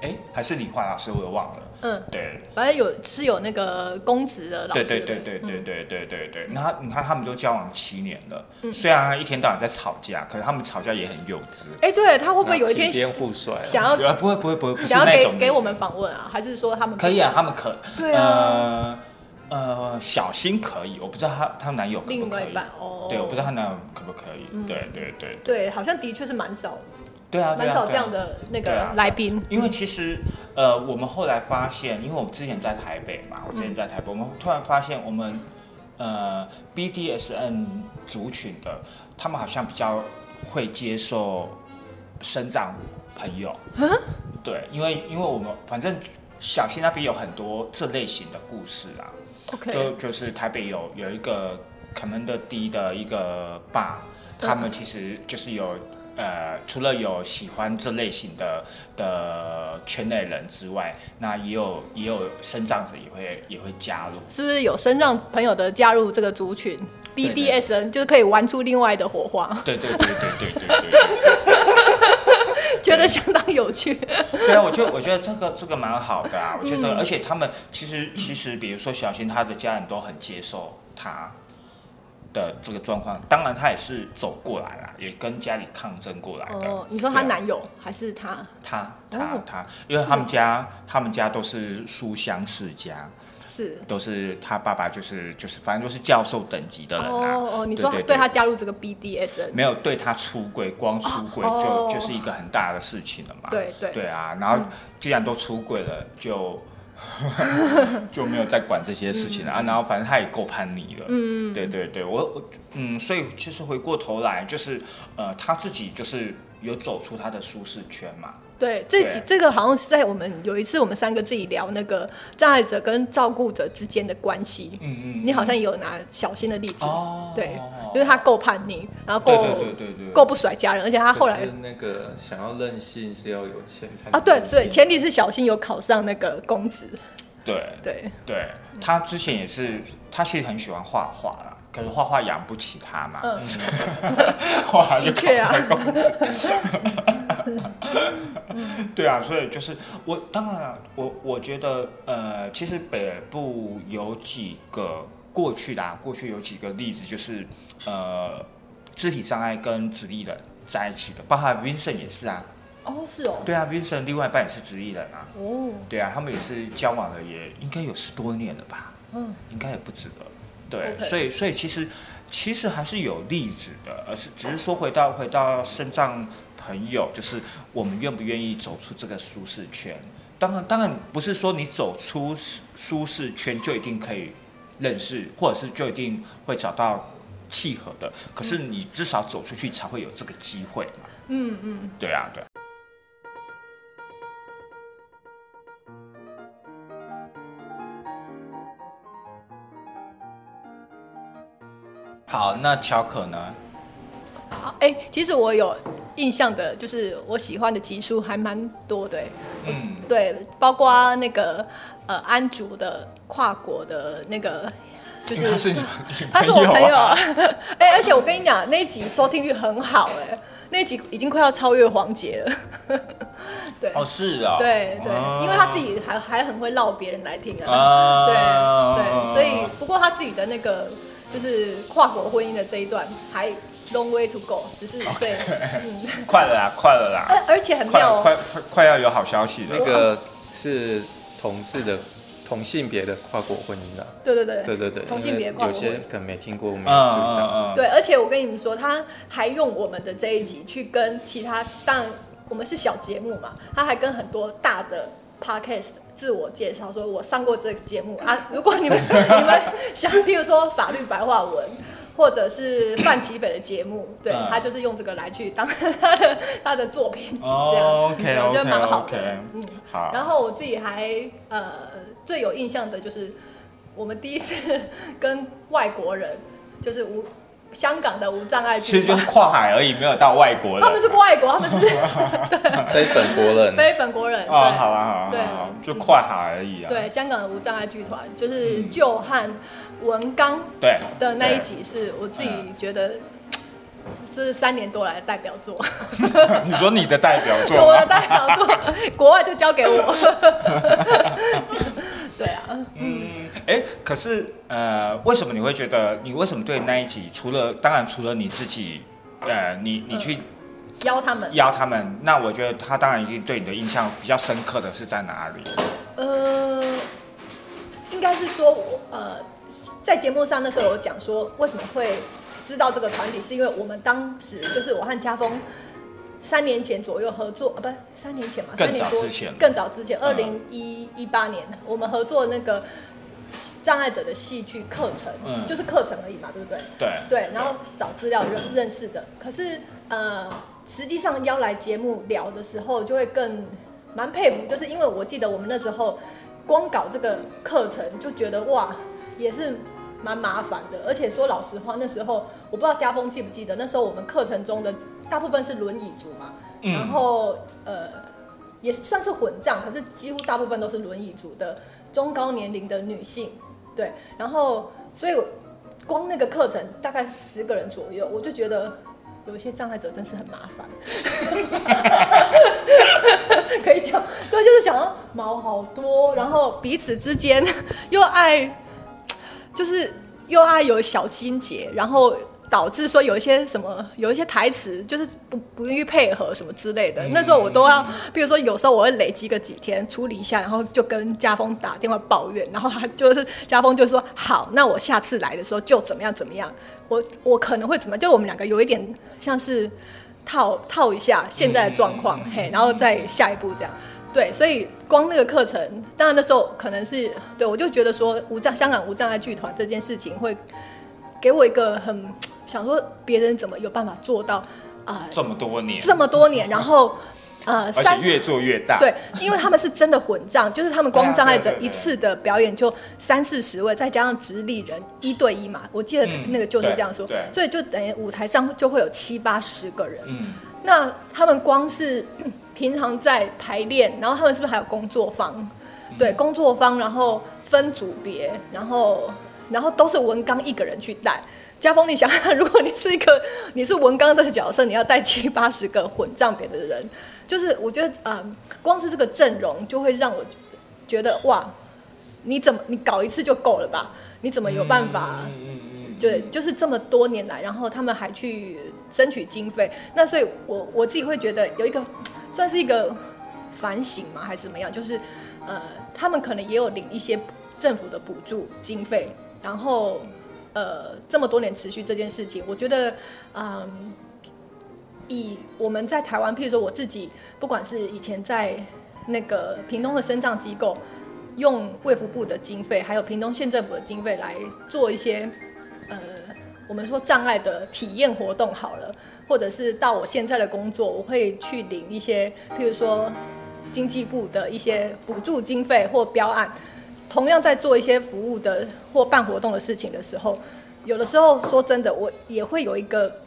哎，还是理化老师，我也忘了，嗯，对，反正有是有那个公职的老对师，对对对对嗯对对对对。然后你看他们都交往七年了，嗯虽然一天到晚在吵架，可是他们吵架也很幼稚。哎，对他会不会有一天？想要呃，不会不会不会，不是想要给给我们访问啊？还是说他们不可以啊，他们可对啊，呃呃小新可以，我不知道她她男友可不可以。对，我不知道她男友可不可以。嗯。对对对。对，好像的确是蛮少，对啊，对啊蛮少这样的那个来宾。因为其实，呃，我们后来发现，因为我们之前在台北嘛，我之前在台北，我们突然发现我们，呃，BDSN 族群的，他们好像比较会接受生长朋友。对，因为因为我们反正小新那边有很多这类型的故事啊，就就就是台北有有一个 commander d 的一个爸他们其实就是有呃除了有喜欢这类型的的圈内人之外那也有也有生长者也会也会加入。是不是有生长朋友的加入这个族群？bdsn 就是可以玩出另外的火花。对对对对对对。觉得相当有趣。对啊！我觉得我觉得这个这个蛮好的啊，我觉得这个，嗯而且他们其实其实比如说小新他的家人都很接受他。的这个状况，当然他也是走过来了，也跟家里抗争过来的。哦，你说她对啊男友还是他？他他哦他，因为他们家他们家都是书香世家，是。都是他爸爸就是就是反正都是教授等级的人啊。哦哦，你说对他加入这个 BDSN，没有对他出轨，光出轨就、哦就是一个很大的事情了嘛。对对对啊，然后既然都出轨了，就 就没有再管这些事情了、啊。然后反正他也够叛逆了。嗯，对对对，我我嗯，所以其实回过头来，就是呃，他自己就是有走出他的舒适圈嘛。对，这几对。这个好像是在我们有一次我们三个自己聊那个障碍者跟照顾者之间的关系，嗯嗯你好像也有拿小新的例子，哦，对，就是他够叛逆，然后对够对对对对，够不甩家人，而且他后来是那个想要任性是要有钱才啊，对对，前提是小新有考上那个公职，对对，对，他之前也是，他其实很喜欢画画啦，可是画画养不起他嘛，嗯，后来就考的确啊。到公职。对啊，所以就是我，当然了我我觉得，呃，其实北部有几个过去的、啊，过去有几个例子，就是呃，肢体障碍跟直立人在一起的，包含 Vincent 也是啊，哦，是哦，对啊，Vincent 另外一半也是直立人啊，哦，对啊，他们也是交往了也应该有十多年了吧，嗯，应该也不止了。对所以所以其实其实还是有例子的，而是只是说回到回到身障朋友，就是我们愿不愿意走出这个舒适圈。当然当然不是说你走出舒舒适圈就一定可以认识，或者是就一定会找到契合的，可是你至少走出去才会有这个机会嘛。嗯嗯，对啊，对啊。好，那乔可呢？好，哎，其实我有印象的，就是我喜欢的集数还蛮多的，哎嗯，对，包括那个呃安竹的跨国的那个，就是他是你 他是我朋友哎、而且我跟你讲，那一集收听率很好、哎，那集已经快要超越黄杰了。对，哦，是啊、哦，对对，哦因为他自己还还很会唠别人来听啊。啊，对对，所以不过他自己的那个就是跨国婚姻的这一段还 long way to go，只是对，嗯，快了啦，快了啦，而而且很快妙哦，快快快要有好消息了。那个是同志的同性别的跨国婚姻啊。对对对对对对，同性别因为有些跨国婚姻。可能没听过，我没嗯有知道。嗯嗯，对，而且我跟你们说，他还用我们的这一集去跟其他，当然我们是小节目嘛，他还跟很多大的 podcast 自我介绍，说我上过这个节目啊。如果你们 你们想，譬如说法律白话文。或者是范奇斐的节目，对、嗯他就是用这个来去当他的他的作品集这样，哦，OK 嗯我觉得蛮好嗯。好。然后我自己还呃最有印象的就是我们第一次跟外国人，就是无香港的无障碍其剧其实就是跨海而已，没有到外国他们。是外国，他们是 非本国人，非本国人。哦，好啊，好啊，对就跨海而已啊。对，香港的无障碍剧团就是嗯旧汉文刚对的那一集，是我自己嗯觉得 是三年多来的代表作，你说你的代表作我的？代表作，国外就交给我。对啊，嗯，哎，可是呃，为什么你会觉得你为什么对那一集，除了当然除了你自己，呃，你你去邀他们。邀他们，那我觉得他当然一定对你的印象比较深刻的是在哪里？呃，应该是说我呃，在节目上那时候有讲说，为什么会知道这个团体，是因为我们当时就是我和家峰三年前左右合作，啊，不是三年前嘛，更三年多早之前更早之前，二嗯零一一八年，我们合作那个障碍者的戏剧课程，嗯就是课程而已嘛，对不对？对对，然后找资料认认识的。可是呃，实际上邀来节目聊的时候，就会更蛮佩服，就是因为我记得我们那时候光搞这个课程，就觉得哇，也是蛮麻烦的。而且说老实话，那时候我不知道家峰记不记得，那时候我们课程中的大部分是轮椅族嘛，嗯。然后呃也算是混账，可是几乎大部分都是轮椅族的中高年龄的女性，对，然后所以光那个课程大概十个人左右，我就觉得有一些障碍者真是很麻烦，可以讲，对，就是想要毛好多，然后彼此之间 又爱，就是又爱有小心结，然后导致说有一些什么，有一些台词就是不不愿意配合什么之类的。那时候我都要，比如说有时候我会累积个几天处理一下，然后就跟家峰打电话抱怨，然后他就是家峰就说好，那我下次来的时候就怎么样怎么样，我我可能会怎么，就我们两个有一点像是套套一下现在的状况，嘿，然后再下一步这样。对，所以光那个课程，当然那时候可能是对我就觉得说无障香港无障碍剧团这件事情会给我一个很想说别人怎么有办法做到啊、这么多年，这么多年，然后呃而三且越做越大。对，因为他们是真的混账，就是他们光障碍者一次的表演就三四十位，再加上直立人一对一嘛，我记得嗯那个就是这样说，所以就等于舞台上就会有七八十个人。嗯，那他们光是嗯平常在排练，然后他们是不是还有工作坊？对，工作坊，然后分组别，然后然后都是文刚一个人去带。家峰，你想想，如果你是一个你是文刚这个角色，你要带七八十个混账别的人，就是我觉得啊、呃光是这个阵容就会让我觉得哇，你怎么你搞一次就够了吧？你怎么有办法？嗯嗯嗯，对，就是这么多年来，然后他们还去争取经费，那所以我我自己会觉得有一个算是一个反省嘛，还是怎么样？就是呃，他们可能也有领一些政府的补助经费，然后呃这么多年持续这件事情，我觉得嗯。以我们在台湾，譬如说我自己，不管是以前在那个屏东的生障机构，用卫福部的经费，还有屏东县政府的经费来做一些呃，我们说障碍的体验活动好了，或者是到我现在的工作，我会去领一些，譬如说经济部的一些补助经费或标案，同样在做一些服务的或办活动的事情的时候，有的时候说真的，我也会有一个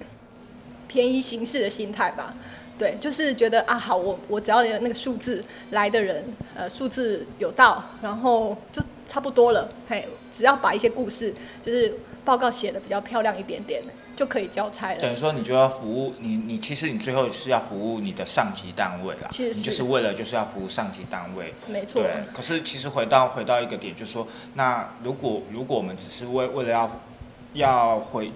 便宜形式的心态吧。对，就是觉得啊，好，我我只要那个数字来的人，呃，数字有到，然后就差不多了。嘿，只要把一些故事，就是报告写的比较漂亮一点点，就可以交差了。等于说你就要服务你，你其实你最后是要服务你的上级单位啦，其实你就是为了就是要服务上级单位。没错，对，可是其实回到回到一个点，就是说，那如果如果我们只是为为了要要回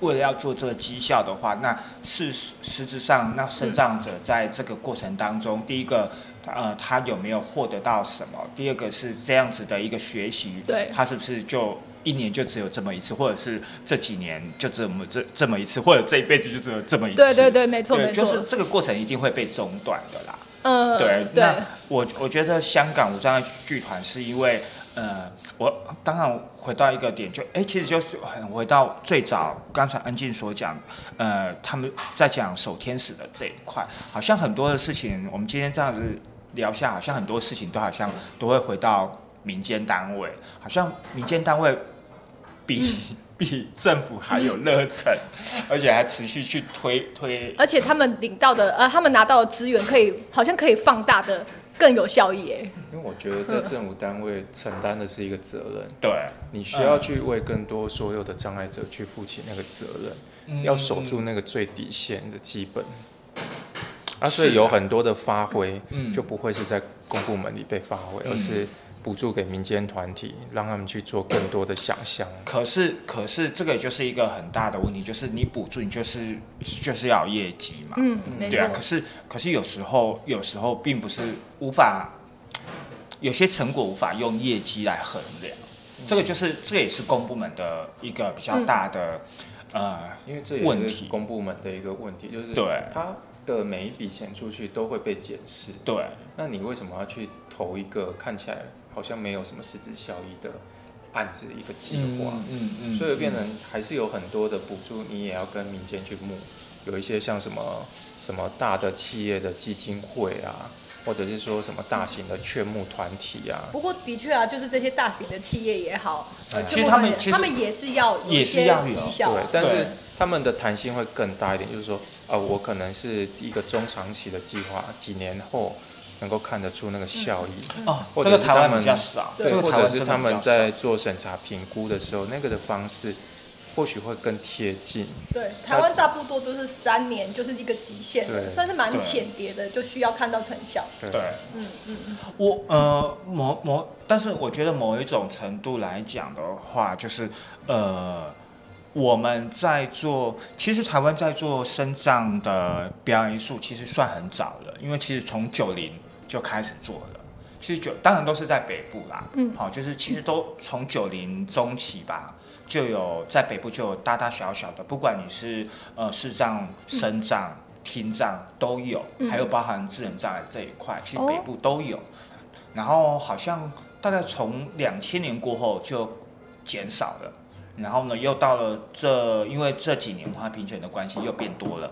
为了要做这个绩效的话，那是实质上那生长者在这个过程当中，第一个。呃，他有没有获得到什么？第二个是这样子的一个学习，对他是不是就一年就只有这么一次，或者是这几年就这么这这么一次，或者这一辈子就只有这么一次？对对对，没错对没错，就是这个过程一定会被中断的啦。嗯，对，对那我我觉得香港无障碍剧团是因为，呃，我当然回到一个点就，哎，其实就是很回到最早刚才安静所讲，呃，他们在讲守天使的这一块，好像很多的事情，我们今天这样子聊下，好像很多事情都好像都会回到民间单位，好像民间单位比、比政府还有热忱，而且还持续去推推。而且他们领到的呃，他们拿到的资源可以好像可以放大的更有效益耶。因为我觉得在政府单位承担的是一个责任，对，你需要去为更多所有的障碍者去负起那个责任，要守住那个最底线的基本。啊，所以有很多的发挥，嗯就不会是在公部门里被发挥，而是补助给民间团体，让他们去做更多的想象。可是，可是这个就是一个很大的问题，就是你补助，你就是就是要有业绩嘛。嗯，没错对啊，。可是可是有时候有时候并不是无法，有些成果无法用业绩来衡量，这个就是这个也是公部门的一个比较大的、呃因为这也是问题公部门的一个问题，就是对他的每一笔钱出去都会被检视。对那你为什么要去投一个看起来好像没有什么实质效益的案子一个计划？嗯嗯所以变成还是有很多的补助，你也要跟民间去募，有一些像什么什么大的企业的基金会啊，或者是说什么大型的劝募团体啊，不过的确啊，就是这些大型的企业也好，呃，其实他们他们也是要也是要有绩效。但是他们的弹性会更大一点，就是说，啊，我可能是一个中长期的计划，几年后能够看得出那个效益。哦，或这个台湾者是他们比较少，对这个或者是他们在做审查评估的时候，那个的方式或许会更贴近。对，台湾差不多都是三年，就是一个极限，对算是蛮对浅碟的，就需要看到成效。对对。嗯嗯嗯，我呃某某，但是我觉得某一种程度来讲的话，就是呃我们在做，其实台湾在做身障的表演艺术，其实算很早了，因为其实从九零就开始做了。其实九当然都是在北部啦，嗯好，就是其实都从九零中期吧，就有在北部就有大大小小的，不管你是呃视障、身障、听障都有，嗯还有包含智能障碍这一块，其实哦北部都有。然后好像大概从两千年过后就减少了，然后呢又到了这，因为这几年文化平权的关系又变多了。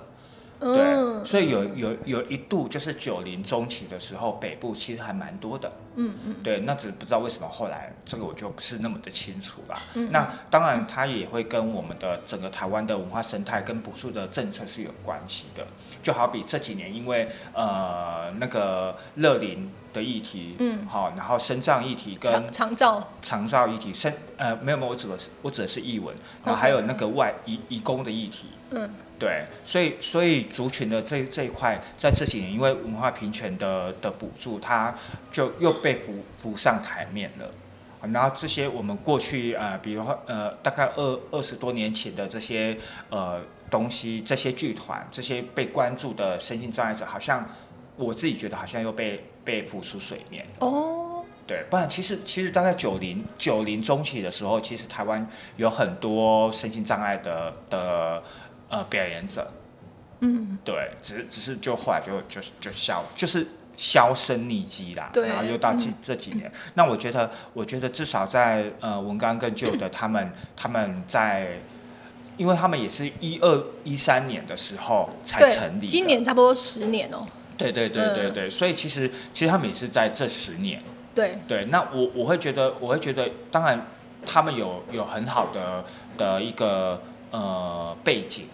对，嗯所以有有有一度就是九零中期的时候，北部其实还蛮多的。嗯嗯，对，那只不知道为什么后来这个我就不是那么的清楚啦。嗯那当然，它也会跟我们的整个台湾的文化生态跟补助的政策是有关系的。就好比这几年因为呃那个乐林的议题，嗯好，然后深藏议题跟长长照，长照议题，深呃没有没有，我指的是我指的是译文，然后还有那个外移移工的议题。嗯对，所以所以族群的这这一块，在这几年因为文化平权的的补助，它就又被浮浮上台面了。然后这些我们过去呃，比如说呃，大概二二十多年前的这些呃东西，这些剧团，这些被关注的身心障碍者，好像我自己觉得好像又被被浮出水面。哦，对，不然其实其实大概九零九零中期的时候，其实台湾有很多身心障碍的的呃表演者，嗯，对，只只是就后来就就就消就是销声匿迹啦，对然后又到这这几年，那我觉得我觉得至少在呃文刚跟旧的他们他们在。因为他们也是一二一三年的时候才成立今年差不多十年哦。对对对对对，所以其实其实他们也是在这十年，对，对，那我我会觉得，我会觉得，当然他们有有很好的的一个呃背景，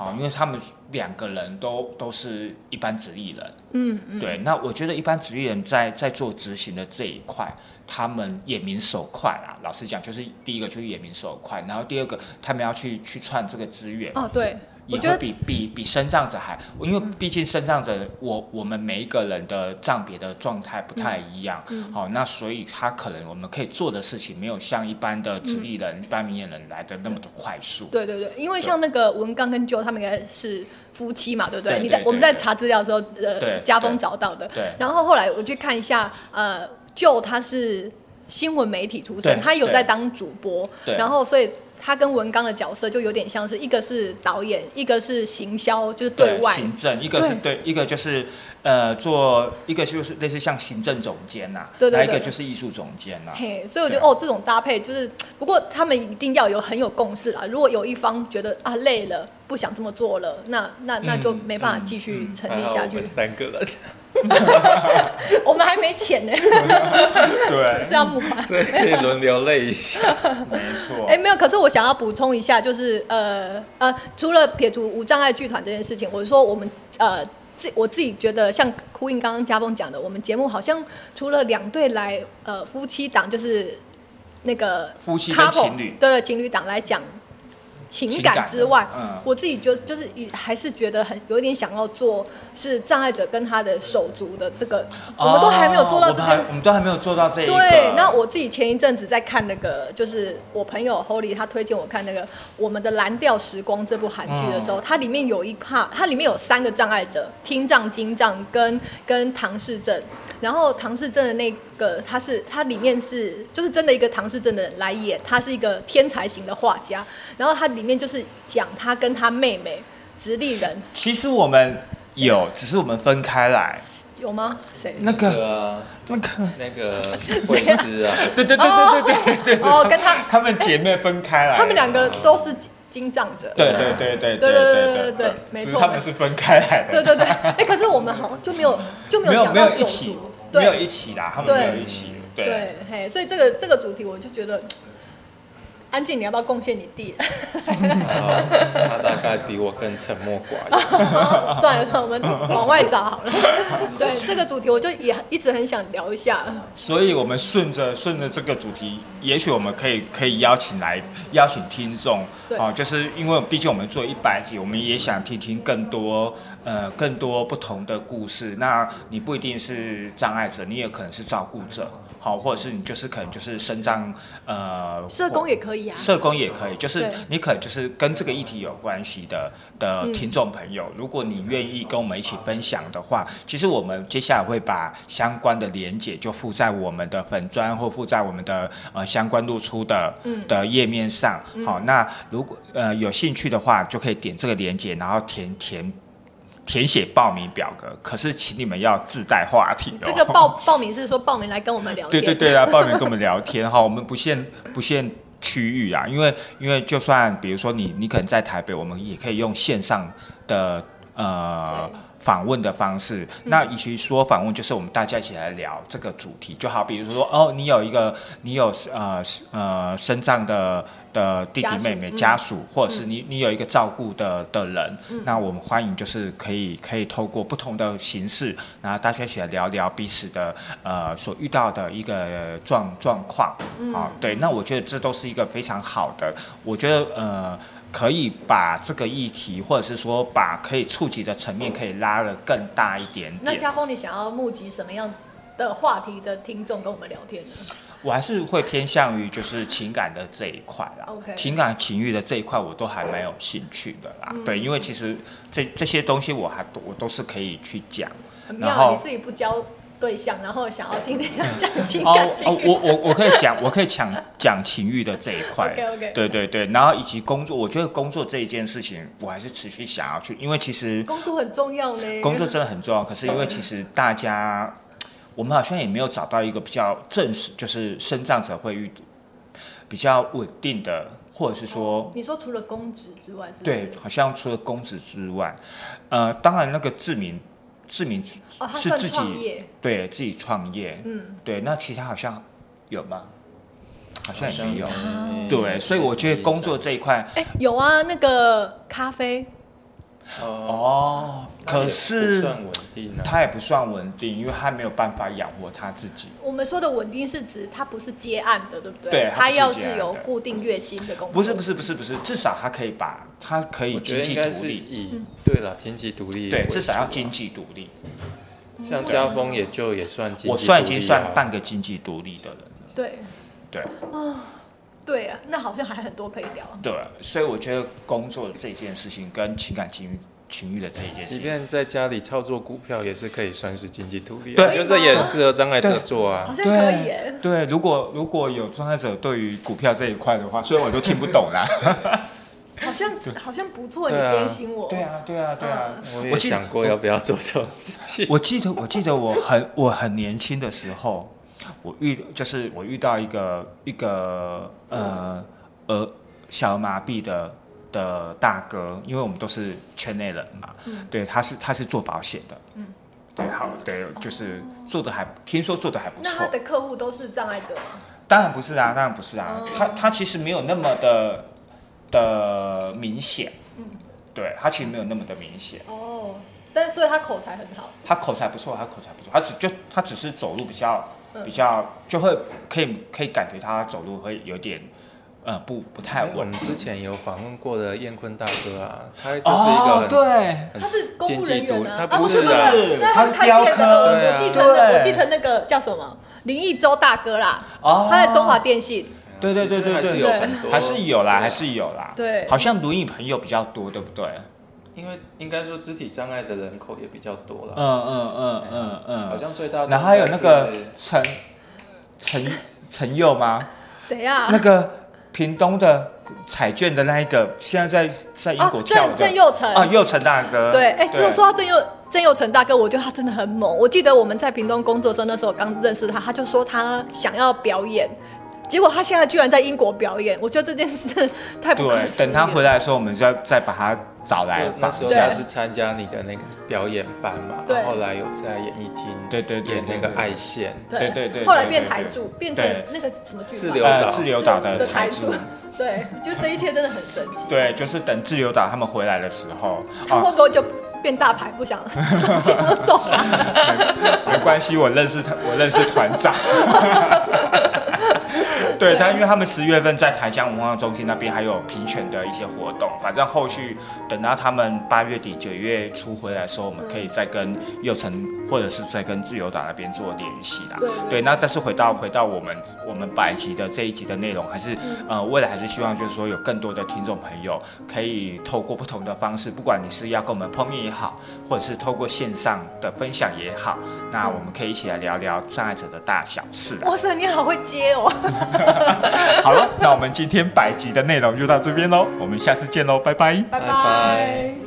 好，因为他们两个人都都是一般直立人，嗯嗯，对，那我觉得一般直立人在在做执行的这一块，他们眼明手快啊。老实讲，就是第一个就是眼明手快，然后第二个他们要去去串这个资源，哦对，也会比比比身障者还，因为毕竟身障者，我我们每一个人的障别的状态不太一样，嗯好、那所以他可能我们可以做的事情没有像一般的直立人、一般明眼人来的那么的快速。对对对，因为像那个文刚跟舅他们应该是夫妻嘛，对不对？你在我们在查资料的时候，呃，家风找到的。对然后后来我去看一下，呃，舅他是新闻媒体出身，他有在当主播，对然后所以他跟文刚的角色就有点像是一个是导演，一个是行销，就是对外。行政，一个是对，一个就是呃做一个就是类似像行政总监呐、对对那一个就是艺术总监呐、嘿，所以我觉得哦，这种搭配就是，不过他们一定要有很有共识啦。如果有一方觉得啊累了，不想这么做了，那那那就没办法继续成立下去。三个人，我们还没钱呢，对是要募款。所以可以轮流累一下。没错。哎、没有，可是我想要补充一下，就是呃呃，除了撇除无障碍剧团这件事情，我说我们呃自我自己觉得，像呼应刚刚嘉峰讲的，我们节目好像除了两对来呃夫妻档，就是那个夫妻跟 couple，情侣。对情侣档来讲情情感之外，嗯我自己就就是也还是觉得很有一点想要做是障碍者跟他的手足的这个，我们都还没有做到这件我们都还没有做到这一个。对，那我自己前一阵子在看那个，就是我朋友 Holy 他推荐我看那个《我们的蓝调时光》这部韩剧的时候，它里面有一 part，它里面有三个障碍者，听障、精障跟跟唐氏症。然后唐氏症的那个，他是他里面是就是真的一个唐氏症的人来演，他是一个天才型的画家。然后他里面就是讲他跟他妹妹直立人其实我们有，只是我们分开来。有吗？谁？那个那个，那个 惠子啊，对对对对对对对对，哦跟他他们姐妹分开来，他们两个都是精障者。对对对对对对对对对对没错他们是分开来的。对对对，哎、可是我们好像就没有就没没有没有讲到有一起没有一起啦，他们没有一起。对，对，嘿，所以这个这个主题我就觉得，安静，你要不要贡献你弟？好他大概比我更沉默寡言。算了算了，我们往外找好了。对这个主题，我就也一直很想聊一下。所以我们顺着顺着这个主题，也许我们可以可以邀请来邀请听众，对哦，就是因为毕竟我们做一百集，我们也想听听更多呃更多不同的故事。那你不一定是障碍者，你也可能是照顾者，好，或者是你就是可能就是身障呃社工也可以啊，社工也可以，就是你可能就是跟这个议题有关系的的嗯听众朋友，如果你愿意跟我们一起分享的话，其实我们接下来会把相关的连结就附在我们的粉砖或附在我们的呃相关露出的嗯的页面上。好，那如果呃有兴趣的话，就可以点这个连结，然后填填。填写报名表格，可是请你们要自带话题哦。这个报报名是说报名来跟我们聊天。对对对啊，报名跟我们聊天 哈，我们不限不限区域啊，因为因为就算比如说你你可能在台北，我们也可以用线上的呃对访问的方式。那与其说访问，就是我们大家一起来聊这个主题，就好比如说哦，你有一个你有呃呃身障的。的弟弟妹妹、嗯家属，或者是你你有一个照顾的的人，那我们欢迎就是可以可以透过不同的形式，然后大家一起来聊聊彼此的呃所遇到的一个状状况。好，对，那我觉得这都是一个非常好的，我觉得呃。可以把这个议题，或者是说把可以触及的层面，可以拉得更大一点点。那嘉峰，你想要募集什么样的话题的听众跟我们聊天呢？我还是会偏向于就是情感的这一块啦 OK 情感情欲的这一块我都还蛮有兴趣的啦。嗯对，因为其实这这些东西我还我都是可以去讲。很然后妙，你自己不交对象，然后想要听人家讲情 哦哦，我我我可以讲，我可以讲讲情欲的这一块。对对对，然后以及工作，我觉得工作这一件事情，我还是持续想要去，因为其实工作很重要呢。工作真的很重要。可是因为其实大家，我们好像也没有找到一个比较正式，就是生长者会遇比较稳定的，或者是说。你说除了公职之外，是不是？对，好像除了公职之外，呃，当然那个志明，志明哦，他是自己创业，对自己创业，嗯，对，那其他好像有吗？好像也没有。嗯对，所以我觉得工作这一块，哎，有啊，那个咖啡，哦，可是。他也不算稳定，因为他没有办法养活他自己。我们说的稳定是指他不是接案的，对不对？对他要是有固定月薪的工作，不是不是不是不是，至少他可以把他可以经济独立，以对了经济独立对，至少要经济独立。像家风也就也算经济我算已经独立啊算半个经济独立的人了，对。对对啊，那好像还很多可以聊。对，所以我觉得工作这件事情跟情感情欲情欲的这一件事情，即便在家里操作股票，也是可以算是经济独立、啊。对我觉得这也很适合障碍者做啊好啊。像可以耶，对，如果如果有障碍者对于股票这一块的话，虽然我都听不懂啦。好像好像不错，你点醒我。对啊，对啊，对啊。我也想过要不要做这种事情。我记得，我记得我很我很年轻的时候，我遇就是我遇到一个一个呃呃小儿麻痹的的大哥，因为我们都是圈内人嘛，对，他是他是做保险的，嗯，对，好，对，就是做的还听说做的还不错。那他的客户都是障碍者吗？当然不是啊，当然不是啊，哦。他他其实没有那么的的明显，嗯。对他其实没有那么的明显，哦，但所以他口才很好。他口才不错，他口才不错，他只就他只是走路比较嗯比较就会可以可以感觉他走路会有点呃不不太稳。我们。之前有访问过的燕坤大哥啊，他就是一哦个，很对，他是公务人员啊，他啊不是他是雕刻。我继承的，我继承那个叫什么？林义洲大哥啦，哦。他在中华电信。对对对对对还是有啦，还是有啦。对。好像轮椅朋友比较多，对不对？因为应该说肢体障碍的人口也比较多了，嗯嗯嗯嗯嗯。好像最大的然后还有那个陈陈陈佑吗？谁啊？那个屏东的彩券的那一个，现在在在英国哦跳的郑郑佑成啊，佑成大哥。对，哎，就说到郑佑郑佑成大哥，我觉得他真的很猛。我记得我们在屏东工作的时候，那时候刚认识他，他就说他想要表演，结果他现在居然在英国表演，我觉得这件事太不可，思议等他回来的时候，我们就要再把他找来就那时候他是参加你的那个表演班嘛，对。然后后来有在演艺厅对对对演那个爱线，对对对后来变台柱，变成那个什么剧自流岛。自流岛的的台柱。对，就这一切真的很神奇。，对，就是等自由岛他们回来的时候，他 会啊，不会就变大牌，不想上节目手法？没关系，我认识他，我认识团长。对，但因为他们十月份在台江文化中心那边还有评选的一些活动，反正后续等到他们八月底九月初回来的时候，我们可以再跟佑成或者是再跟自由党那边做联系啦。对对，那但是回到回到我们我们百集的这一集的内容，还是、呃未来还是希望就是说有更多的听众朋友可以透过不同的方式，不管你是要跟我们碰面也好，或者是透过线上的分享也好，那我们可以一起来聊聊障碍者的大小事啦。哇塞，你好会接哦！好了，那我们今天百集的内容就到这边喽，我们下次见喽，拜拜。拜拜拜拜。